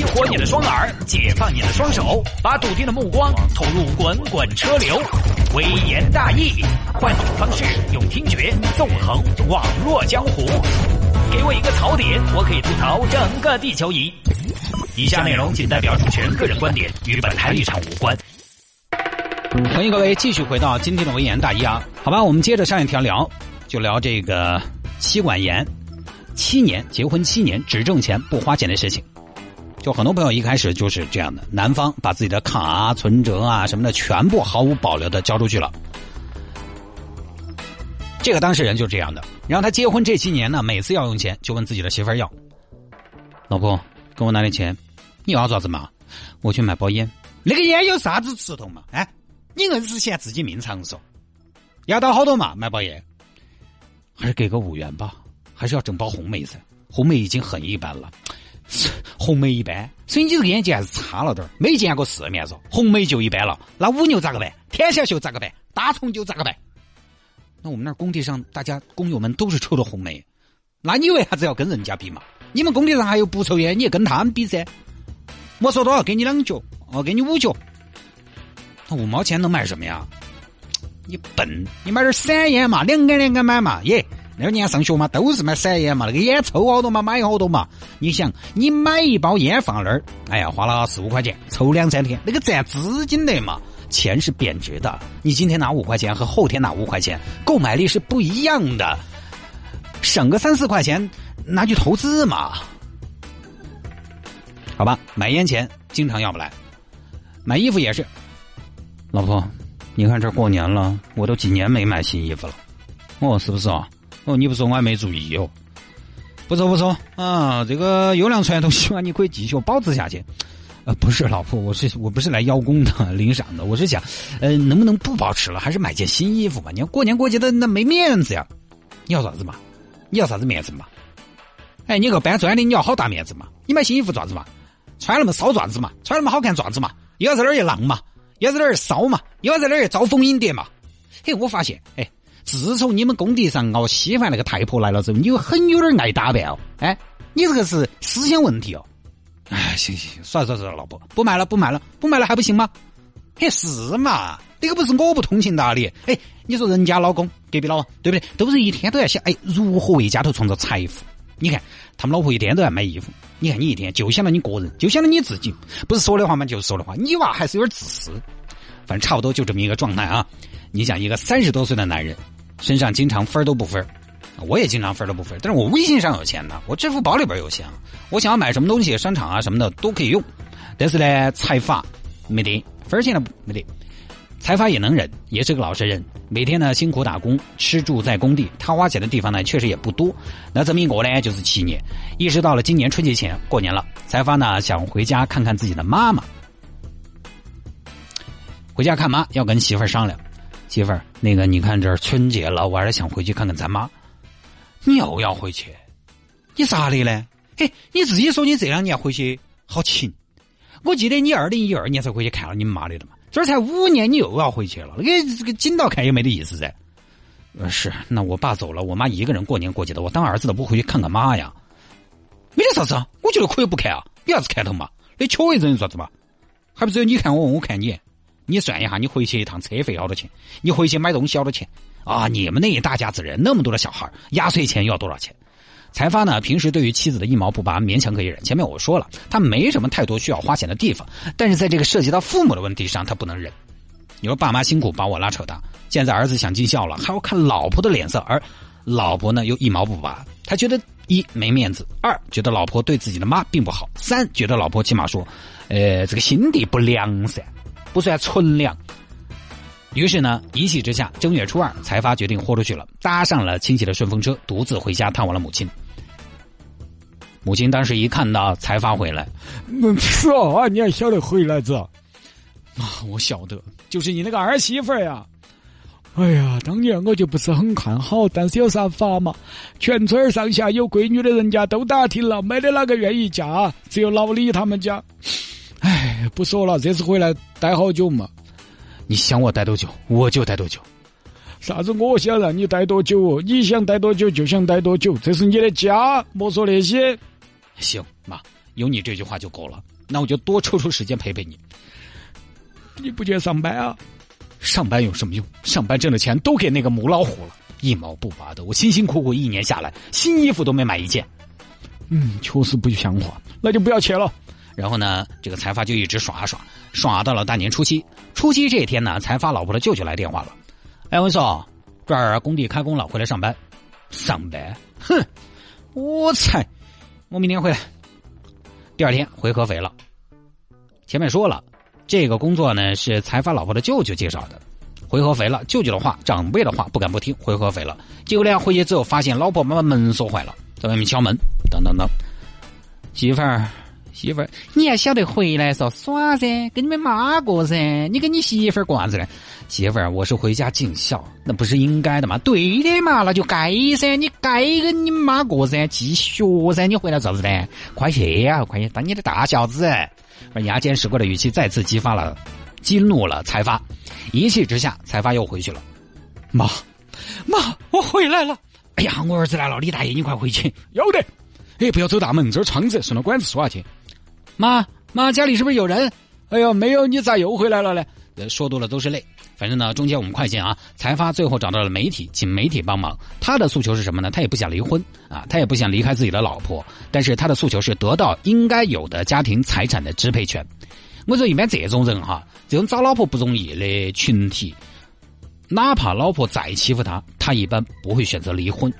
激活你的双耳，解放你的双手，把笃定的目光投入滚滚车流。微言大义，换种方式，用听觉纵横网络江湖。给我一个槽点，我可以吐槽整个地球仪。以下内容仅代表主持人个人观点，与本台立场无关。欢迎各位继续回到今天的微言大义啊，好吧，我们接着上一条聊，就聊这个妻管严，七年结婚七年只挣钱不花钱的事情。就很多朋友一开始就是这样的，男方把自己的卡啊、存折啊什么的全部毫无保留的交出去了。这个当事人就是这样的，然后他结婚这七年呢，每次要用钱就问自己的媳妇儿要，老婆给我拿点钱，你要啥子嘛？我去买包烟，那个烟有啥子吃头嘛？哎，你硬是嫌自己命长嗦？要到好多嘛？买包烟，还是给个五元吧？还是要整包红梅噻？红梅已经很一般了。红梅一般，所以你这个眼睛还是差了点儿没见过世面嗦。红梅就一般了，那五牛咋个办？天小秀咋个办？大葱就咋个办？那我们那工地上大家工友们都是抽的红梅，那你为啥子要跟人家比嘛？你们工地上还有不抽烟，你也跟他们比噻？我说多少给你两角，哦给你五角，那五毛钱能买什么呀？你笨，你买点散烟嘛，两根两根买嘛，耶。那年上学嘛，都是买散烟嘛，那个烟抽好多嘛，买好多嘛。你想，你买一包烟放那儿，哎呀，花了四五块钱，抽两三天，那个占资金的嘛。钱是贬值的，你今天拿五块钱和后天拿五块钱，购买力是不一样的。省个三四块钱拿去投资嘛。好吧，买烟钱经常要不来，买衣服也是。老婆，你看这过年了，我都几年没买新衣服了。哦，是不是啊？哦，哦你不说我还没注意哦。不错不错啊，这个优良传统，希望你可以继续保持下去。呃，不是老婆，我是我不是来邀功的、领赏的，我是想，呃，能不能不保持了，还是买件新衣服吧？你要过年过节的，那没面子呀。你要啥子嘛？你要啥子面子嘛？哎，你个搬砖的，你要好大面子嘛？你买新衣服爪子嘛？穿那么骚爪子嘛？穿那么好看爪子嘛？又要在那儿一浪嘛？又要在那儿骚嘛？又要在那儿招蜂引蝶嘛？嘿，我发现，哎。自从你们工地上熬稀饭那个太婆来了之后，你又很有点爱打扮哦。哎，你这个是思想问题哦。哎，行行行，算了算了，老婆，不买了不买了不买了还不行吗？嘿，是嘛？这个不是我不通情达理。哎，你说人家老公隔壁老王对不对？都是一天都要想哎如何为家头创造财富。你看他们老婆一天都在买衣服，你看你一天就想到你个人，就想到你自己，不是说的话嘛就是说的话。你娃还是有点自私。反正差不多就这么一个状态啊。你想一个三十多岁的男人。身上经常分都不分我也经常分都不分但是我微信上有钱呢，我支付宝里边有钱，我想要买什么东西，商场啊什么的都可以用，但是呢，财阀没得分现在没得，财阀也能忍，也是个老实人，每天呢辛苦打工，吃住在工地，他花钱的地方呢确实也不多，那这么一个呢就是七年，一直到了今年春节前过年了，财阀呢想回家看看自己的妈妈，回家看妈要跟媳妇儿商量。媳妇儿，那个你看这春节了，我还是想回去看看咱妈。你又要回去？你咋的嘞？嘿，你自己说你这两年回去好勤。我记得你二零一二年才回去看了你妈的了嘛，这才五年你又要回去了，那个这个紧到看也没得意思噻。呃，是，那我爸走了，我妈一个人过年过节的，我当儿子的不回去看看妈呀？没得啥子啊，我觉得可以不看啊，有啥子看头嘛？你缺一人啥子嘛？还不只有你看我，我看你。你算一下，你回去一趟车费要多钱？你回去买东西要多钱？啊，你们那一大家子人那么多的小孩，压岁钱要多少钱？财阀呢，平时对于妻子的一毛不拔，勉强可以忍。前面我说了，他没什么太多需要花钱的地方，但是在这个涉及到父母的问题上，他不能忍。你说爸妈辛苦把我拉扯大，现在儿子想尽孝了，还要看老婆的脸色，而老婆呢又一毛不拔，他觉得一没面子，二觉得老婆对自己的妈并不好，三觉得老婆起码说，呃，这个心地不良噻。不算纯良，于是呢，一气之下，正月初二，财阀决定豁出去了，搭上了亲戚的顺风车，独自回家探望了母亲。母亲当时一看到财阀回来，是啊，你还晓得回来子？啊，我晓得，就是你那个儿媳妇呀。哎呀，当年我就不是很看好，但是有啥法嘛？全村上下有闺女的人家都打听了，没得哪个愿意嫁，只有老李他们家。哎，不说了，这次回来待好久嘛？你想我待多久，我就待多久。啥子？我想让你待多久哦？你想待多久就想待多久，这是你的家，莫说那些。行，妈，有你这句话就够了。那我就多抽出时间陪陪你。你不去上班啊？上班有什么用？上班挣的钱都给那个母老虎了，一毛不拔的。我辛辛苦苦一年下来，新衣服都没买一件。嗯，确实不像话，那就不要去了。然后呢，这个财发就一直耍耍耍到了大年初七。初七这一天呢，财发老婆的舅舅来电话了。哎，我说这儿工地开工了，回来上班。上班？哼，我猜，我明天回来。第二天回合肥了。前面说了，这个工作呢是财发老婆的舅舅介绍的。回合肥了，舅舅的话、长辈的话不敢不听，回合肥了。结果呢，回去之后发现老婆把门锁坏了，在外面敲门，等等等。媳妇儿，媳妇儿，你还晓得回来说耍噻？跟你们妈过噻？你跟你媳妇儿过啥子呢？媳妇儿，我是回家尽孝，那不是应该的嘛？对的嘛，那就该噻，你该跟你妈过噻，继续噻，你回来咋子呢？快去呀，快去当你的大孝子！而牙尖使过的语气再次激发了、激怒了财发，一气之下，财发又回去了。妈，妈，我回来了！哎呀，我儿子来了，李大爷，你快回去！要得！哎，不要走大门，这儿窗子，顺着管子说下去。妈妈，家里是不是有人？哎呦，没有，你咋又回来了嘞？说多了都是泪。反正呢，中间我们快进啊！财发最后找到了媒体，请媒体帮忙。他的诉求是什么呢？他也不想离婚啊，他也不想离开自己的老婆，但是他的诉求是得到应该有的家庭财产的支配权。我说一般这种人哈，这种找老婆不容易的群体，哪怕老婆再欺负他，他一般不会选择离婚，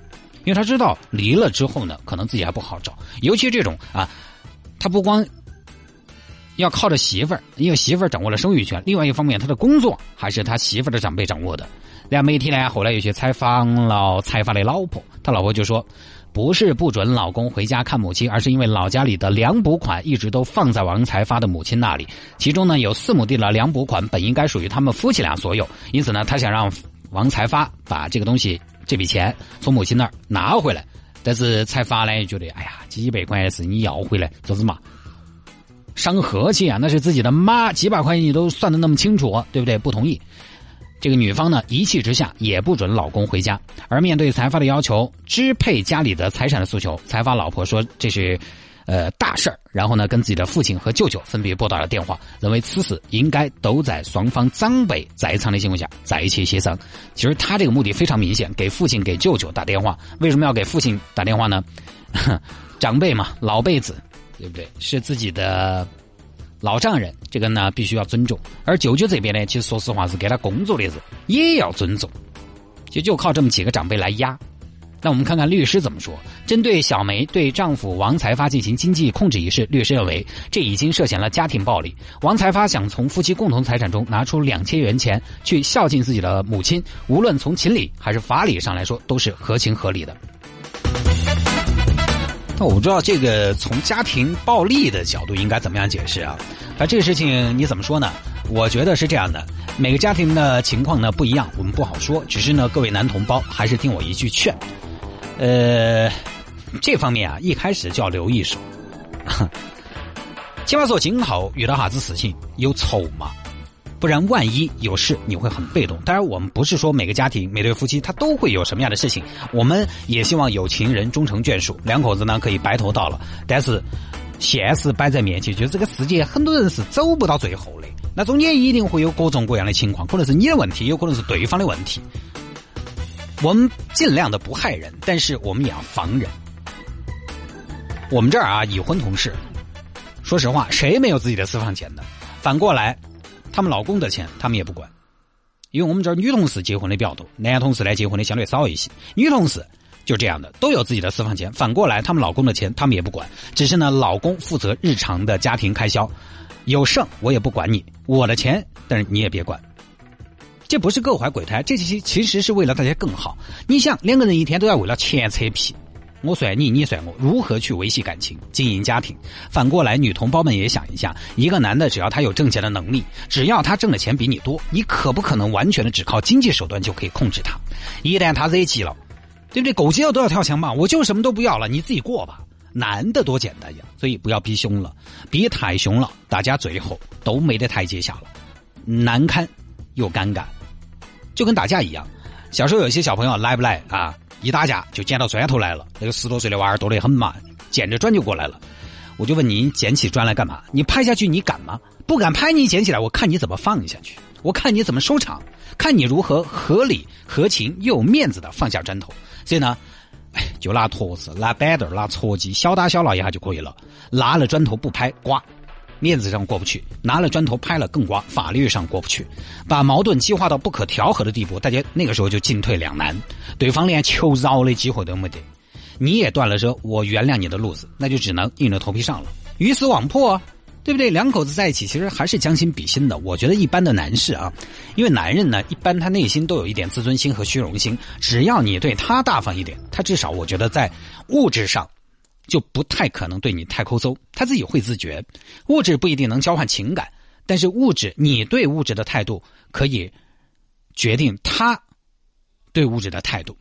因为他知道离了之后呢，可能自己还不好找。尤其这种啊，他不光。要靠着媳妇儿，因为媳妇儿掌握了生育权。另外一方面，他的工作还是他媳妇儿的长辈掌握的。然后媒体呢，后来又去采访了财发的老婆，他老婆就说，不是不准老公回家看母亲，而是因为老家里的粮补款一直都放在王财发的母亲那里，其中呢有四亩地的粮补款本应该属于他们夫妻俩所有，因此呢，他想让王财发把这个东西这笔钱从母亲那儿拿回来。但是财发呢觉得，哎呀，几百块钱是你要回来，做什么？伤和气啊！那是自己的妈，几百块钱你都算的那么清楚，对不对？不同意。这个女方呢，一气之下也不准老公回家。而面对财发的要求，支配家里的财产的诉求，财发老婆说这是，呃，大事儿。然后呢，跟自己的父亲和舅舅分别拨打了电话，认为此事应该都在双方长辈在场的情况下在一起协商。其实他这个目的非常明显，给父亲、给舅舅打电话。为什么要给父亲打电话呢？长辈嘛，老辈子。对不对？是自己的老丈人，这个呢必须要尊重。而舅舅这边呢，其实说实话是给他工作的人，也要尊重。就就靠这么几个长辈来压。那我们看看律师怎么说。针对小梅对丈夫王才发进行经济控制一事，律师认为这已经涉嫌了家庭暴力。王才发想从夫妻共同财产中拿出两千元钱去孝敬自己的母亲，无论从情理还是法理上来说，都是合情合理的。那我不知道这个从家庭暴力的角度应该怎么样解释啊？那这个事情你怎么说呢？我觉得是这样的，每个家庭的情况呢不一样，我们不好说。只是呢，各位男同胞还是听我一句劝，呃，这方面啊，一开始就要留一手。起码说今后遇到啥子事情有筹码。不然，万一有事，你会很被动。当然，我们不是说每个家庭、每对夫妻他都会有什么样的事情。我们也希望有情人终成眷属，两口子呢可以白头到老。但是，现实摆在面前，就是这个世界，很多人是走不到最后的。那中间一定会有各种各样的情况，可能是你的问题，有可能是对方的问题。我们尽量的不害人，但是我们也要防人。我们这儿啊，已婚同事，说实话，谁没有自己的私房钱的？反过来。他们老公的钱，他们也不管，因为我们这儿女同事结婚的比较多，男同事呢结婚的相对少一些。女同事就这样的，都有自己的私房钱。反过来，他们老公的钱，他们也不管，只是呢，老公负责日常的家庭开销，有剩我也不管你，我的钱，但是你也别管。这不是各怀鬼胎，这些其实是为了大家更好。你想，两个人一天都要为了钱扯皮。我算你，你算我，如何去维系感情、经营家庭？反过来，女同胞们也想一下：一个男的，只要他有挣钱的能力，只要他挣的钱比你多，你可不可能完全的只靠经济手段就可以控制他？一旦他惹急了，对不对？狗急了都要跳墙嘛！我就什么都不要了，你自己过吧。男的多简单呀，所以不要逼凶了，逼太凶了，大家最后都没得台阶下了，难堪又尴尬，就跟打架一样。小时候有些小朋友来不来啊？一打架就捡到砖头来了，那个十多岁的娃儿多得很嘛，捡着砖就过来了。我就问你，捡起砖来干嘛？你拍下去你敢吗？不敢拍，你捡起来，我看你怎么放下去，我看你怎么收场，看你如何合理、合情又有面子的放下砖头。所以呢，就拿坨子、拿板凳、拿撮箕，小打小闹一下就可以了。拿了砖头不拍，刮。面子上过不去，拿了砖头拍了更瓜，法律上过不去，把矛盾激化到不可调和的地步，大家那个时候就进退两难，对方连求饶的机会都没得，你也断了说我原谅你的路子，那就只能硬着头皮上了，鱼死网破，啊对不对？两口子在一起其实还是将心比心的。我觉得一般的男士啊，因为男人呢，一般他内心都有一点自尊心和虚荣心，只要你对他大方一点，他至少我觉得在物质上。就不太可能对你太抠搜，他自己会自觉。物质不一定能交换情感，但是物质，你对物质的态度可以决定他对物质的态度。